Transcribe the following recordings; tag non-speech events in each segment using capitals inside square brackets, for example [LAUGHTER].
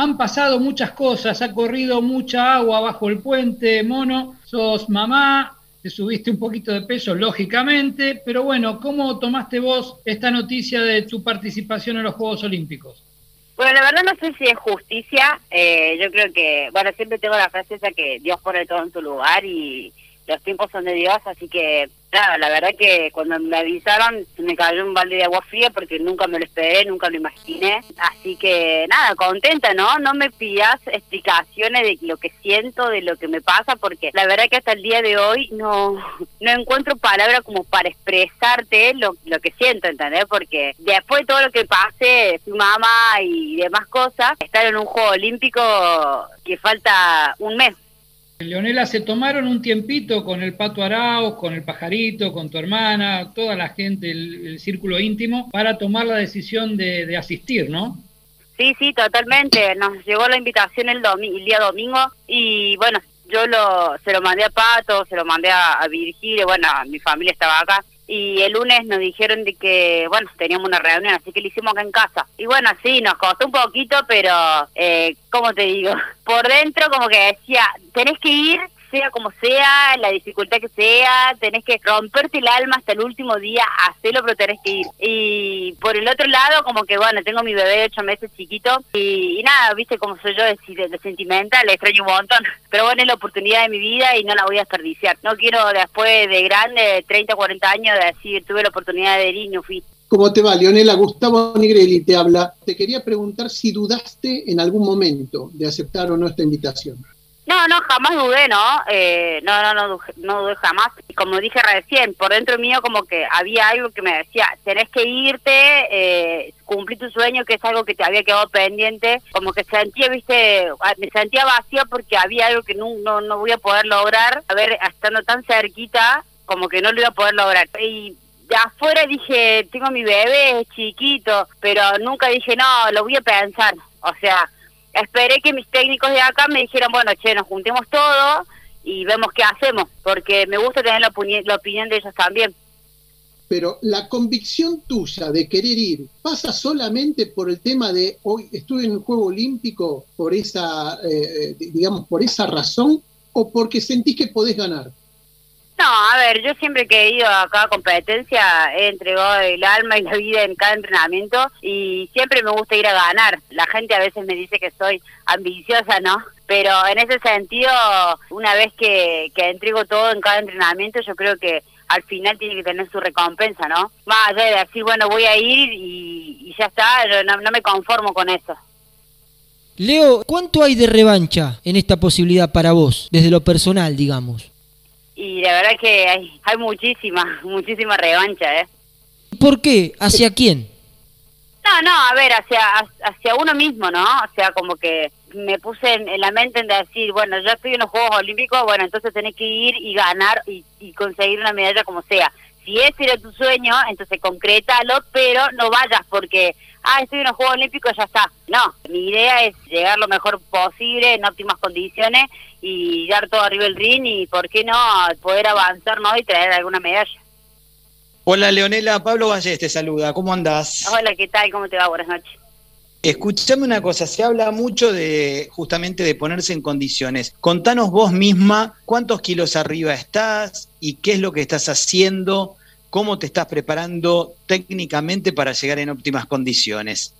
Han pasado muchas cosas, ha corrido mucha agua bajo el puente, mono, sos mamá, te subiste un poquito de peso, lógicamente, pero bueno, ¿cómo tomaste vos esta noticia de tu participación en los Juegos Olímpicos? Bueno, la verdad no sé si es justicia, eh, yo creo que, bueno, siempre tengo la frase esa que Dios pone todo en tu lugar y los tiempos son de Dios, así que Claro, la verdad que cuando me avisaron me cayó un balde de agua fría porque nunca me lo esperé, nunca lo imaginé. Así que nada, contenta, ¿no? No me pidas explicaciones de lo que siento, de lo que me pasa, porque la verdad que hasta el día de hoy no, no encuentro palabras como para expresarte lo, lo que siento, ¿entendés? Porque después de todo lo que pase, su mamá y demás cosas, estar en un juego olímpico que falta un mes Leonela, se tomaron un tiempito con el Pato Arauz, con el Pajarito, con tu hermana, toda la gente, el, círculo íntimo, para tomar la decisión de, asistir, ¿no? Sí, sí, totalmente. Nos llegó la invitación el, el día domingo y bueno, yo lo, se lo mandé a Pato, se lo mandé a, a Virgilio, bueno, mi familia estaba acá y el lunes nos dijeron de que, bueno, teníamos una reunión, así que lo hicimos acá en casa. Y bueno, sí, nos costó un poquito, pero, eh, ¿cómo te digo? [LAUGHS] Por dentro como que decía, tenés que ir sea como sea, la dificultad que sea, tenés que romperte el alma hasta el último día, hacerlo, pero tenés que ir. Y por el otro lado, como que bueno, tengo mi bebé de ocho meses chiquito y, nada, viste cómo soy yo de, de, sentimental, le extraño un montón. [LAUGHS] Pero bueno, es la oportunidad de mi vida y no la voy a desperdiciar. No quiero después de grande, 30, 40 años, decir, tuve la oportunidad de ir y no fui. ¿Cómo te va, Leonela? Gustavo Nigrelli te habla. Te quería preguntar si dudaste en algún momento de aceptar o no esta invitación. No, no, jamás dudé, ¿no? Eh, no, no, no, no dudé jamás. Y como dije recién, por dentro mío como que había algo que me decía, tenés que irte, eh, cumplir tu sueño, que es algo que te había quedado pendiente. Como que sentía, viste, ah, me sentía vacía porque había algo que no, no, no voy a poder lograr. A ver, estando tan cerquita, como que no lo iba a poder lograr. Y de afuera dije, tengo mi bebé, es chiquito, pero nunca dije, no, lo voy a pensar. O sea, esperé que mis técnicos de acá me dijeran, bueno, che, nos juntemos todos y vemos qué hacemos, porque me gusta tener la, la opinión de ellos también. Pero la convicción tuya de querer ir pasa solamente por el tema de hoy estuve en el Juego Olímpico por esa, eh, digamos, por esa razón o porque sentís que podés ganar. No, a ver, yo siempre que he ido a cada competencia he entregado el alma y la vida en cada entrenamiento y siempre me gusta ir a ganar. La gente a veces me dice que soy ambiciosa, ¿no? Pero en ese sentido, una vez que, que entrego todo en cada entrenamiento, yo creo que al final tiene que tener su recompensa, ¿no? Más allá de decir, bueno, voy a ir y, ya está, no, no me conformo con eso. Leo, ¿cuánto hay de revancha en esta posibilidad para vos, desde lo personal, digamos? Y la verdad que hay, hay muchísima, [LAUGHS] muchísima revancha, ¿eh? ¿Por qué? ¿Hacia quién? No, no, a ver, hacia, hacia uno mismo, ¿no? O sea, como que me puse en, la mente en decir, bueno, yo estoy en los Juegos Olímpicos, bueno, entonces tenés que ir y ganar y, y conseguir una medalla como sea. Si ese era tu sueño, entonces concrétalo, pero no vayas porque, ah, estoy en los Juegos Olímpicos, ya está. No, mi idea es llegar lo mejor posible, en óptimas condiciones y dar todo arriba del ring y, ¿por qué no?, poder avanzar, ¿no?, y traer alguna medalla. Hola, Leonela. Pablo Vallés te saluda. ¿Cómo andás? Hola, ¿qué tal? ¿Cómo te va? Buenas noches. Escuchame una cosa, se habla mucho de justamente de ponerse en condiciones. Contanos vos misma cuántos kilos arriba estás y qué es lo que estás haciendo, cómo te estás preparando técnicamente para llegar en óptimas condiciones.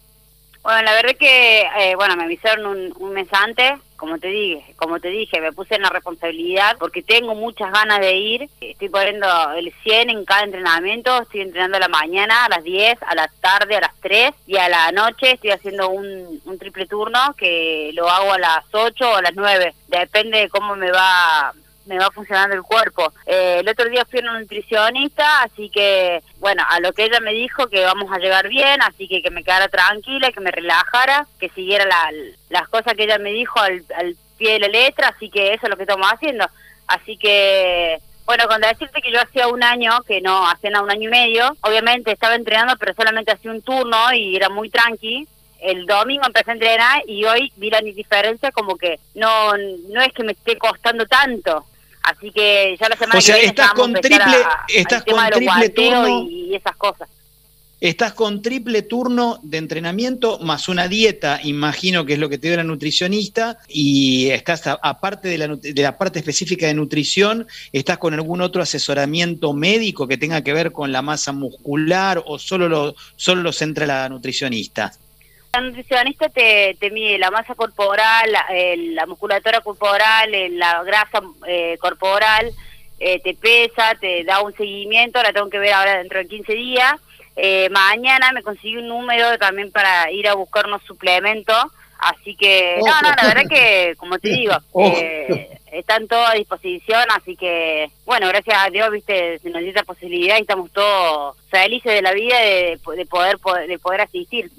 Bueno, la verdad que, eh, bueno, me avisaron un, un, mes antes, como te dije, como te dije, me puse en la responsabilidad porque tengo muchas ganas de ir. Estoy poniendo el 100 en cada entrenamiento, estoy entrenando a la mañana, a las 10, a la tarde, a las 3 y a la noche estoy haciendo un, un triple turno que lo hago a las 8 o a las 9, depende de cómo me va me va funcionando el cuerpo. Eh, el otro día fui a una nutricionista, así que, bueno, a lo que ella me dijo que vamos a llegar bien, así que que me quedara tranquila, que me relajara, que siguiera las cosas que ella me dijo al, pie de la letra, así que eso es lo que estamos haciendo. Así que, bueno, cuando decirte que yo hacía un año, que no, hacía un año y medio, obviamente estaba entrenando, pero solamente hacía un turno y era muy tranqui, el domingo empecé a entrenar y hoy vi la diferencia como que no no es que me esté costando tanto Así que ya la semana o sea, que viene estás con triple, estás con triple turno y, esas cosas. estás con triple turno de entrenamiento más una dieta, imagino que es lo que te dio la nutricionista, y estás, aparte de la, de la parte específica de nutrición, estás con algún otro asesoramiento médico que tenga que ver con la masa muscular o solo lo, solo lo centra la nutricionista. La nutricionista te, mide la masa corporal, la, la musculatura corporal, la grasa eh, corporal, eh, te pesa, te da un seguimiento, la tengo que ver ahora dentro de 15 días. Eh, mañana me conseguí un número también para ir a buscar unos suplementos, así que, no, no, la verdad que, como te digo, [LAUGHS] eh, están todos a disposición, así que, bueno, gracias a Dios, viste, se nos dio esa posibilidad y estamos todos felices de la vida de, poder, de poder asistir.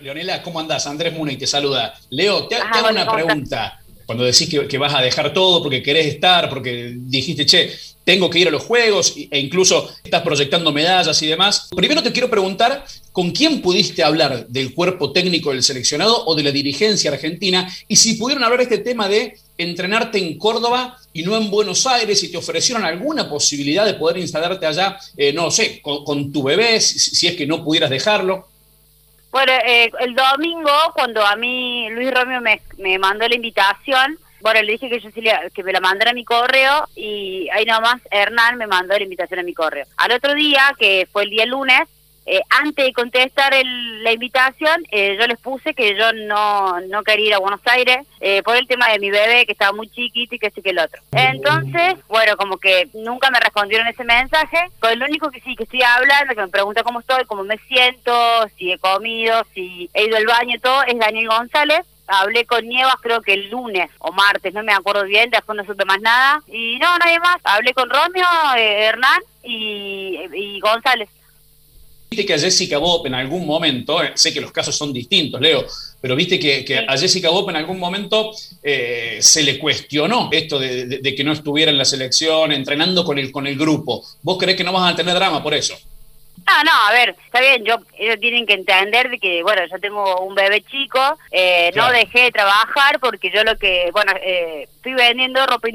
Leonela, ¿cómo andás? Andrés y te saluda. Leo, te, hago una pregunta cuando decís que, vas a dejar todo porque querés estar, porque dijiste, che, tengo que ir a los Juegos e incluso estás proyectando medallas y demás. Primero te quiero preguntar, ¿con quién pudiste hablar del cuerpo técnico del seleccionado o de la dirigencia argentina? Y si pudieron hablar este tema de entrenarte en Córdoba y no en Buenos Aires y te ofrecieron alguna posibilidad de poder instalarte allá, eh, no sé, con, tu bebé, si es que no pudieras dejarlo. Bueno, eh, el domingo, cuando a mí Luis Romeo me, me mandó la invitación, bueno, le dije que yo sí que me la mandara a mi correo y ahí nomás Hernán me mandó la invitación a mi correo. Al otro día, que fue el día lunes, eh, antes de contestar la invitación, eh, yo les puse que yo no, no quería ir a Buenos Aires eh, por el tema de mi bebé, que estaba muy chiquito y que sé que el otro. Entonces, bueno, como que nunca me respondieron ese mensaje. Con lo único que sí, que estoy hablando, que me pregunta cómo estoy, cómo me siento, si he comido, si he ido al baño y todo, es Daniel González. Hablé con Nievas creo que el lunes o martes, no me acuerdo bien, después no supe más nada. Y no, nadie más. Hablé con Romeo, Hernán y, y González. Viste que a Jessica Bob en algún momento, eh, sé que los casos son distintos, Leo, pero viste que, a Jessica Bob en algún momento eh, se le cuestionó esto de, que no estuviera en la selección, entrenando con el, con el grupo. ¿Vos creés que no vas a tener drama por eso? No, no, a ver, está bien, yo, ellos tienen que entender de que, bueno, yo tengo un bebé chico, eh, no dejé de trabajar porque yo lo que, bueno, estoy vendiendo ropa,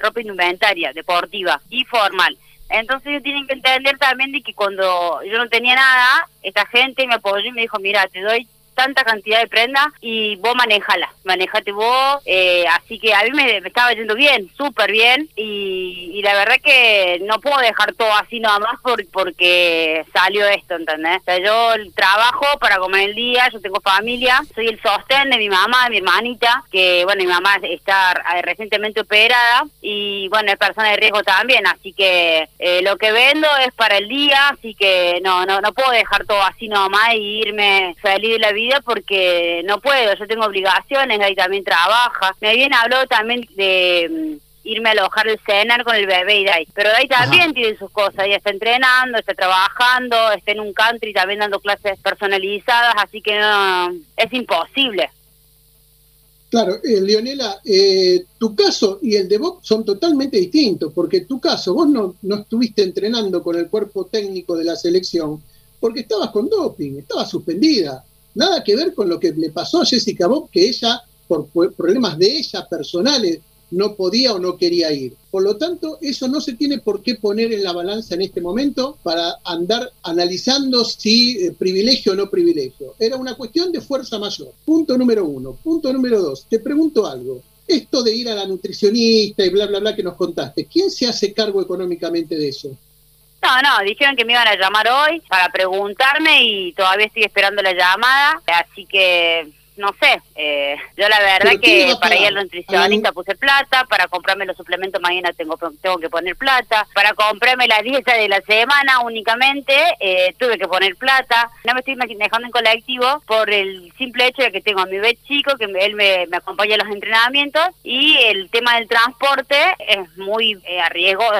ropa indumentaria, deportiva y formal. Entonces ellos tienen que entender también de que cuando yo no tenía nada, esta gente me apoyó y me dijo, mira, te doy tanta cantidad de prenda y vos manejala, manejate vos, eh, así que a mí me, estaba yendo bien, súper bien y, la verdad que no puedo dejar todo así nada más por, porque salió esto, ¿entendés? O sea, yo trabajo para comer el día, yo tengo familia, soy el sostén de mi mamá, de mi hermanita, que bueno, mi mamá está recientemente operada y bueno, es persona de riesgo también, así que eh, lo que vendo es para el día, así que no, no, no puedo dejar todo así nomás y irme feliz de la vida porque no puedo, yo tengo obligaciones, ahí también trabaja. Me habían hablado también de mm, irme a alojar el cenar con el bebé y de ahí. Pero de ahí también tiene sus cosas, ella está entrenando, está trabajando, está en un country también dando clases personalizadas, así que no, es imposible. Claro, eh, Leonela, eh, tu caso y el de Bob son totalmente distintos, porque tu caso, vos no, no estuviste entrenando con el cuerpo técnico de la selección, porque estabas con doping, estabas suspendida. Nada que ver con lo que le pasó a Jessica Bob, que ella, por problemas de ella personales, no podía o no quería ir. Por lo tanto, eso no se tiene por qué poner en la balanza en este momento para andar analizando si eh, privilegio o no privilegio. Era una cuestión de fuerza mayor. Punto número uno. Punto número dos. Te pregunto algo. Esto de ir a la nutricionista y bla, bla, bla que nos contaste, ¿quién se hace cargo económicamente de eso? No, no, dijeron que me iban a llamar hoy para preguntarme y todavía estoy esperando la llamada, así que no sé, eh, yo la verdad que para ir al nutricionista puse plata, para comprarme los suplementos mañana tengo tengo que poner plata, para comprarme la dieta de la semana únicamente eh, tuve que poner plata, no me estoy manejando en colectivo por el simple hecho de que tengo a mi bebé chico, que él me, acompaña en los entrenamientos y el tema del transporte es muy eh,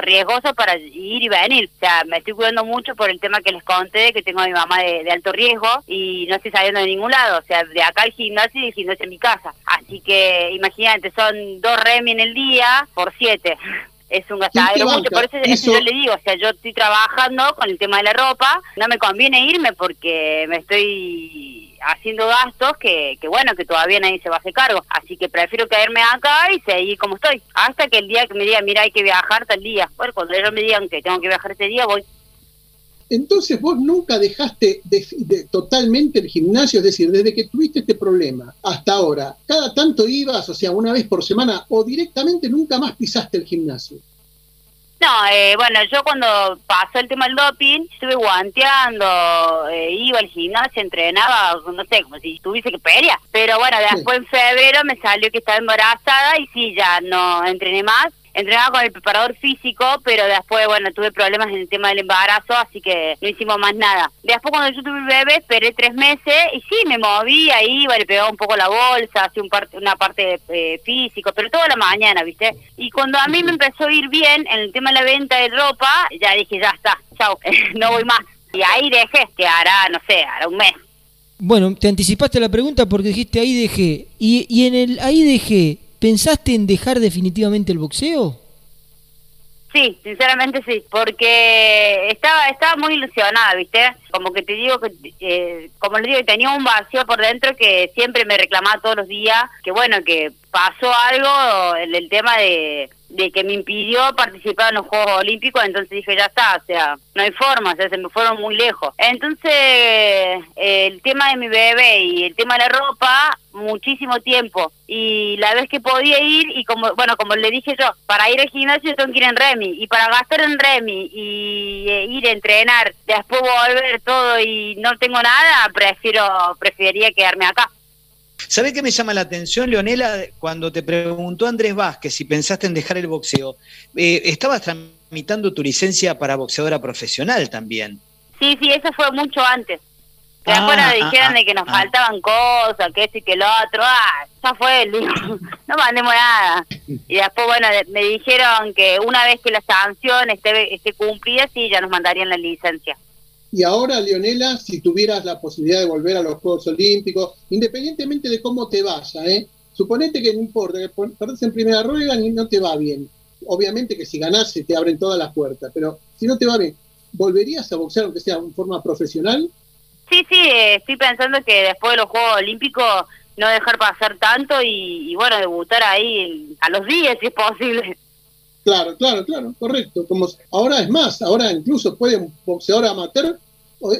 riesgoso para ir y venir, o sea, me estoy cuidando mucho por el tema que les conté, que tengo a mi mamá de, alto riesgo y no estoy saliendo de ningún lado, o sea, de acá al gimnasio y gimnasio en mi casa. Así que imagínate, son dos remi en el día por siete. [LAUGHS] Es un gastadero mucho, por eso, yo le digo, o sea, yo estoy trabajando con el tema de la ropa, no me conviene irme porque me estoy haciendo gastos que, que bueno, que todavía nadie se va a hacer cargo. Así que prefiero quedarme acá y seguir como estoy. Hasta que el día que me digan, mira, hay que viajar tal día. Bueno, cuando ellos me digan que tengo que viajar ese día, voy. Entonces vos nunca dejaste totalmente el gimnasio, es decir, desde que tuviste este problema hasta ahora, cada tanto ibas, o sea, una vez por semana, o directamente nunca más pisaste el gimnasio. No, eh, bueno, yo cuando pasó el tema del doping, estuve guanteando, eh, iba al gimnasio, entrenaba, no sé, como si tuviese que pelear. Pero bueno, después en febrero me salió que estaba embarazada y sí, ya no entrené más entrenaba con el preparador físico, pero después, bueno, tuve problemas en el tema del embarazo, así que no hicimos más nada. Después cuando yo tuve el bebé, esperé tres meses y sí, me movía, iba, le pegaba un poco la bolsa, hacía un parte, una parte eh, físico, pero toda la mañana, ¿viste? Y cuando a mí me empezó a ir bien en el tema de la venta de ropa, ya dije, ya está, chao, [LAUGHS] no voy más. Y ahí dejé, que hará, no sé, hará un mes. Bueno, te anticipaste la pregunta porque dijiste ahí dejé. Y, y en el ahí dejé, ¿Pensaste en dejar definitivamente el boxeo? Sí, sinceramente sí, porque estaba estaba muy ilusionada, ¿viste? Como que te digo que, eh, como le digo, tenía un vacío por dentro que siempre me reclamaba todos los días, que bueno, que pasó algo en el tema de, de que me impidió participar en los Juegos Olímpicos, entonces dije, ya está, o sea, no hay forma, o sea, se me fueron muy lejos. Entonces, el tema de mi bebé y el tema de la ropa, muchísimo tiempo. Y la vez que podía ir, y como, bueno, como le dije yo, para ir al gimnasio tengo que ir en Remi, y para gastar en Remi y eh, ir a entrenar, después volver todo y no tengo nada, prefiero, preferiría quedarme acá. ¿Sabés qué me llama la atención, Leonela? Cuando te preguntó Andrés Vázquez si pensaste en dejar el boxeo, eh, estabas tramitando tu licencia para boxeadora profesional también. Sí, sí, eso fue mucho antes. Que nos ah, dijeron ah, de que nos ah. faltaban cosas, que esto y que lo otro. Ah, ya fue, [LAUGHS] no mandemos nada. Y después, bueno, me dijeron que una vez que la sanción esté, esté cumplida, sí, ya nos mandarían la licencia. Y ahora, Leonela, si tuvieras la posibilidad de volver a los Juegos Olímpicos, independientemente de cómo te vaya, ¿eh? suponete que no importa, que perdés en primera rueda y no te va bien. Obviamente que si ganás se te abren todas las puertas, pero si no te va bien, ¿volverías a boxear aunque sea en forma profesional? Sí, sí, estoy pensando que después de los Juegos Olímpicos no dejar pasar tanto y, y bueno, debutar ahí a los días si es posible. Claro, claro, claro, correcto. Como ahora es más, ahora incluso puede un boxeador amateur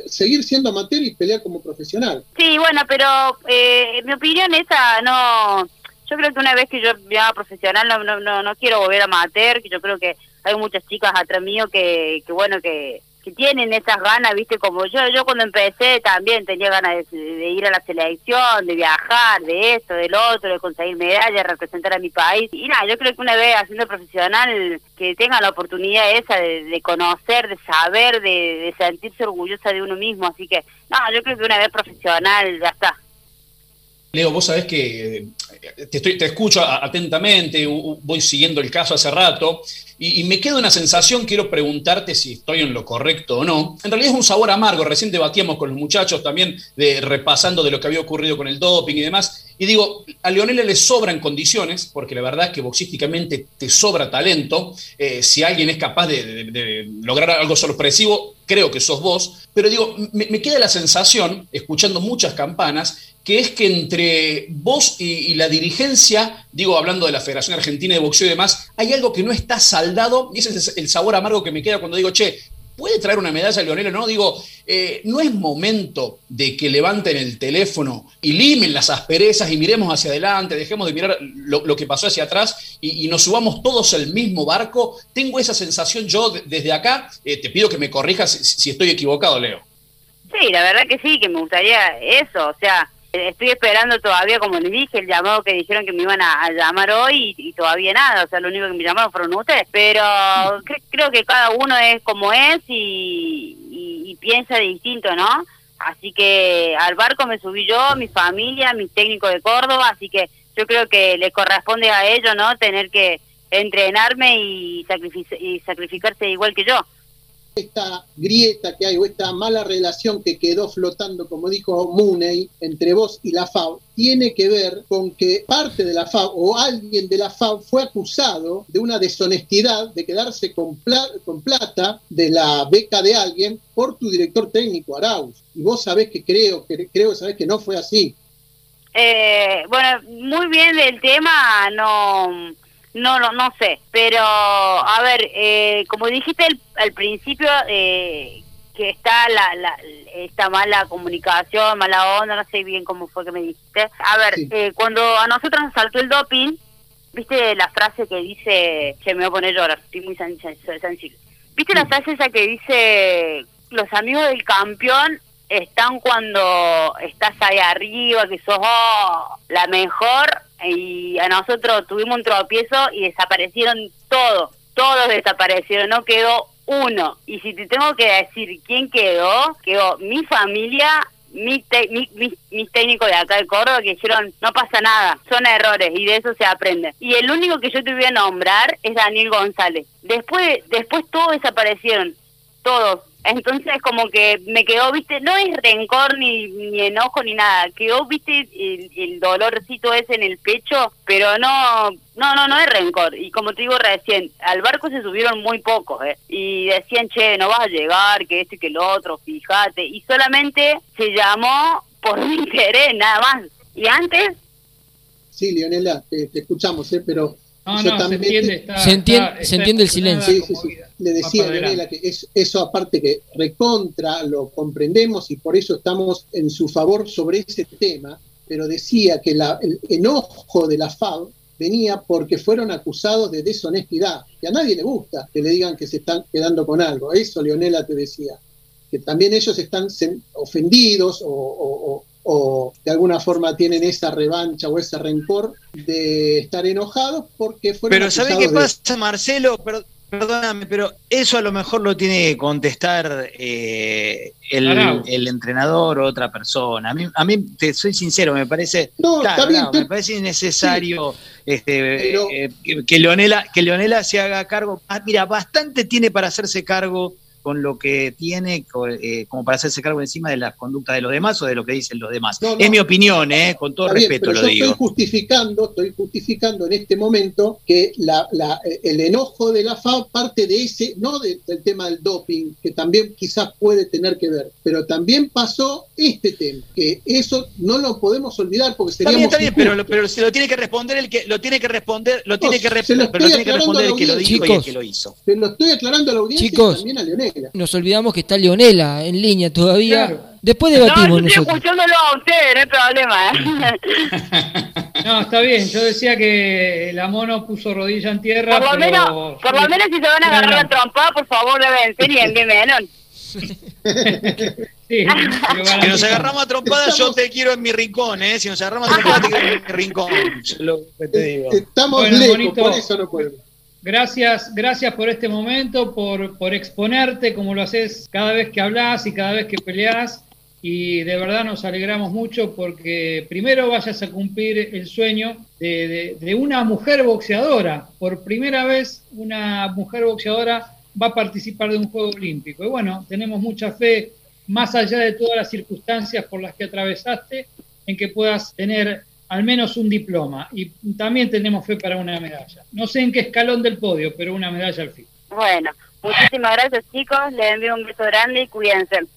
seguir siendo amateur y pelear como profesional. Sí, bueno, pero eh, mi opinión esa no. Yo creo que una vez que yo ya profesional no, no, no, no quiero volver a amateur, que yo creo que hay muchas chicas atrás mío que, que bueno, que que tienen esas ganas, viste, como yo, yo cuando empecé también tenía ganas de, ir a la selección, de viajar, de esto, del otro, de conseguir medallas, representar a mi país. Y nada, yo creo que una vez haciendo profesional, que tenga la oportunidad esa de, conocer, de saber, de, de, sentirse orgullosa de uno mismo. Así que, no, yo creo que una vez profesional ya está. Leo, vos sabés que eh, te, estoy, escucho atentamente, voy siguiendo el caso hace rato, y, me queda una sensación, quiero preguntarte si estoy en lo correcto o no. En realidad es un sabor amargo, recién debatíamos con los muchachos también, de, repasando de lo que había ocurrido con el doping y demás, y digo, a Leonela le sobran condiciones, porque la verdad es que boxísticamente te sobra talento. Eh, si alguien es capaz de, lograr algo sorpresivo, creo que sos vos. Pero digo, me, queda la sensación, escuchando muchas campanas, que es que entre vos y, la dirigencia, digo, hablando de la Federación Argentina de Boxeo y demás, hay algo que no está saldado, y ese es el sabor amargo que me queda cuando digo, che, puede traer una medalla Leonel no. Digo, eh, no es momento de que levanten el teléfono y limen las asperezas y miremos hacia adelante, dejemos de mirar lo, que pasó hacia atrás y, nos subamos todos al mismo barco. Tengo esa sensación yo desde acá. Eh, te pido que me corrijas si estoy equivocado, Leo. Sí, la verdad que sí, que me gustaría eso, o sea, estoy esperando todavía, como les dije, el llamado que dijeron que me iban a, llamar hoy y, todavía nada, o sea, lo único que me llamaron fueron ustedes, pero creo que cada uno es como es y, y, piensa distinto, ¿no? Así que al barco me subí yo, mi familia, mi técnico de Córdoba, así que yo creo que le corresponde a ellos, ¿no? Tener que entrenarme y, y sacrificarse igual que yo esta grieta que hay o esta mala relación que quedó flotando, como dijo Mooney, entre vos y la FAO, tiene que ver con que parte de la FAO o alguien de la FAO fue acusado de una deshonestidad, de quedarse con, plata de la beca de alguien por tu director técnico, Arauz. Y vos sabés que creo, que creo sabés que no fue así. Eh, bueno, muy bien del tema, no no, no, no sé, pero a ver, eh, como dijiste al, principio, eh, que está la, la, esta mala comunicación, mala onda, no sé bien cómo fue que me dijiste. A ver, eh, cuando a nosotros nos saltó el doping, viste la frase que dice, se me voy a poner llorar, estoy muy sensible. ¿Viste la frase esa que dice, los amigos del campeón están cuando estás ahí arriba, que sos oh, la mejor, y a nosotros tuvimos un tropiezo y desaparecieron todos, todos desaparecieron, no quedó uno. Y si te tengo que decir quién quedó, quedó mi familia, mi, mis técnicos de acá de Córdoba que dijeron, no pasa nada, son errores y de eso se aprende. Y el único que yo te voy a nombrar es Daniel González. Después, después todos desaparecieron, todos. Entonces como que me quedó, viste, no es rencor ni, ni enojo ni nada, quedó, viste, el, dolorcito ese en el pecho, pero no, no, no, no es rencor. Y como te digo recién, al barco se subieron muy pocos, ¿eh? Y decían, che, no vas a llegar, que esto y que lo otro, fíjate. Y solamente se llamó por [LAUGHS] mi interés, nada más. Y antes... Sí, Leonela, te, escuchamos, ¿eh? Pero... No, no, se entiende, se entiende, se entiende el silencio. Sí, sí, sí le decía a Leonela que es, eso aparte que recontra lo comprendemos y por eso estamos en su favor sobre ese tema, pero decía que la, el enojo de la FAB venía porque fueron acusados de deshonestidad, que a nadie le gusta que le digan que se están quedando con algo, eso Leonela te decía, que también ellos están ofendidos o, o de alguna forma tienen esa revancha o ese rencor de estar enojados porque fueron Pero ¿sabe qué pasa, Marcelo? Pero Perdóname, pero eso a lo mejor lo tiene que contestar eh, el, entrenador o otra persona. A mí, a mí, te soy sincero, me parece, me parece innecesario este, eh, que, Leonela, que Leonela se haga cargo. Ah, mira, bastante tiene para hacerse cargo con lo que tiene eh, como para hacerse cargo encima de las conductas de los demás o de lo que dicen los demás. es mi opinión, eh, con todo respeto lo digo. Estoy justificando, estoy justificando en este momento que la, el enojo de la FA parte de ese, no del tema del doping, que también quizás puede tener que ver, pero también pasó este tema, que eso no lo podemos olvidar porque seríamos... Está bien, está bien, pero, pero se lo tiene que responder el que lo tiene que responder, lo tiene que, pero lo tiene que responder el que lo dijo y el que lo hizo. Se lo estoy aclarando a la audiencia y también a Leonel. Nos olvidamos que está Leonela en línea todavía. Después debatimos no, nosotros. escuchándolo a usted, no hay problema. ¿eh? [LAUGHS] no, está bien. Yo decía que la mono puso rodilla en tierra. Por lo, menos, por lo menos si se van a agarrar la trompa, por favor, deben ser y en menos. Sí, [LAUGHS] si nos agarramos a trompadas, yo te quiero en mi rincón, ¿eh? Si nos agarramos a trompadas, te quiero en mi rincón. [LAUGHS] Lo que te digo. Estamos lejos, por eso no podemos. Gracias, gracias por este momento, por, por exponerte como lo haces cada vez que hablas y cada vez que peleas. Y de verdad nos alegramos mucho porque primero vayas a cumplir el sueño de, de, una mujer boxeadora. Por primera vez una mujer boxeadora va a participar de un Juego Olímpico. Y bueno, tenemos mucha fe, más allá de todas las circunstancias por las que atravesaste, en que puedas tener al menos un diploma y también tenemos fe para una medalla. No sé en qué escalón del podio, pero una medalla al fin. Bueno, muchísimas gracias chicos, les envío un beso grande y cuídense.